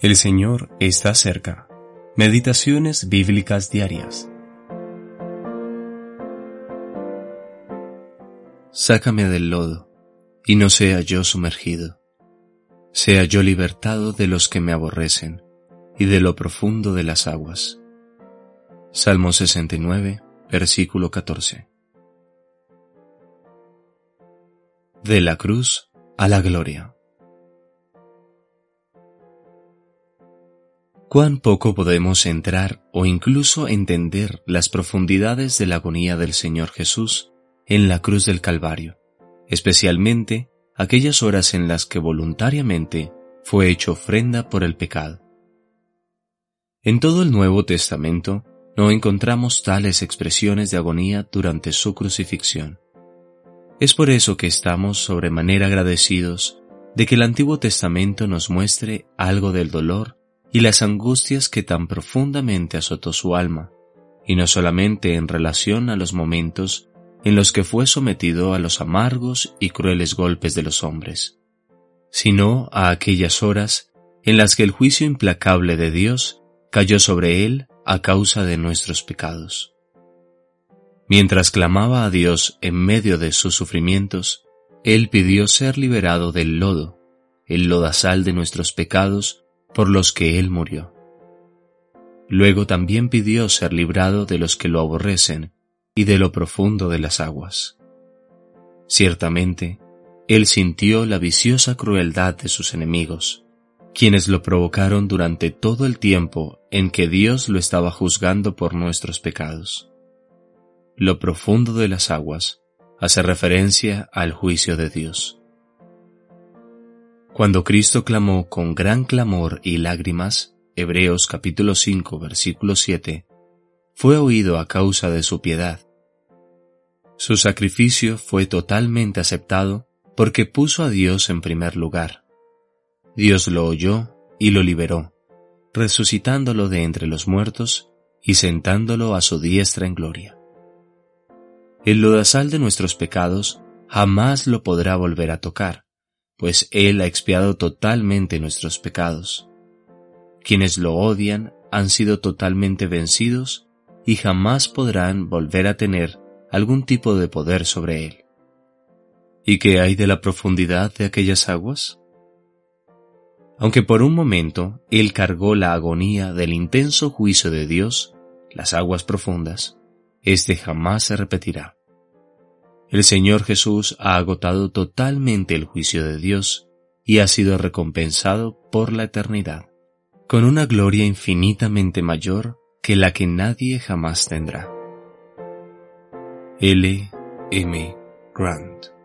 El Señor está cerca. Meditaciones bíblicas diarias. Sácame del lodo, y no sea yo sumergido. Sea yo libertado de los que me aborrecen, y de lo profundo de las aguas. Salmo 69, versículo 14. De la cruz a la gloria. Cuán poco podemos entrar o incluso entender las profundidades de la agonía del Señor Jesús en la cruz del Calvario, especialmente aquellas horas en las que voluntariamente fue hecho ofrenda por el pecado. En todo el Nuevo Testamento no encontramos tales expresiones de agonía durante su crucifixión. Es por eso que estamos sobremanera agradecidos de que el Antiguo Testamento nos muestre algo del dolor y las angustias que tan profundamente azotó su alma, y no solamente en relación a los momentos en los que fue sometido a los amargos y crueles golpes de los hombres, sino a aquellas horas en las que el juicio implacable de Dios cayó sobre él a causa de nuestros pecados. Mientras clamaba a Dios en medio de sus sufrimientos, él pidió ser liberado del lodo, el lodazal de nuestros pecados por los que Él murió. Luego también pidió ser librado de los que lo aborrecen y de lo profundo de las aguas. Ciertamente, Él sintió la viciosa crueldad de sus enemigos, quienes lo provocaron durante todo el tiempo en que Dios lo estaba juzgando por nuestros pecados. Lo profundo de las aguas hace referencia al juicio de Dios. Cuando Cristo clamó con gran clamor y lágrimas, Hebreos capítulo 5 versículo 7, fue oído a causa de su piedad. Su sacrificio fue totalmente aceptado porque puso a Dios en primer lugar. Dios lo oyó y lo liberó, resucitándolo de entre los muertos y sentándolo a su diestra en gloria. El lodazal de nuestros pecados jamás lo podrá volver a tocar pues Él ha expiado totalmente nuestros pecados. Quienes lo odian han sido totalmente vencidos y jamás podrán volver a tener algún tipo de poder sobre Él. ¿Y qué hay de la profundidad de aquellas aguas? Aunque por un momento Él cargó la agonía del intenso juicio de Dios, las aguas profundas, este jamás se repetirá. El Señor Jesús ha agotado totalmente el juicio de Dios y ha sido recompensado por la eternidad, con una gloria infinitamente mayor que la que nadie jamás tendrá. L. M. Grant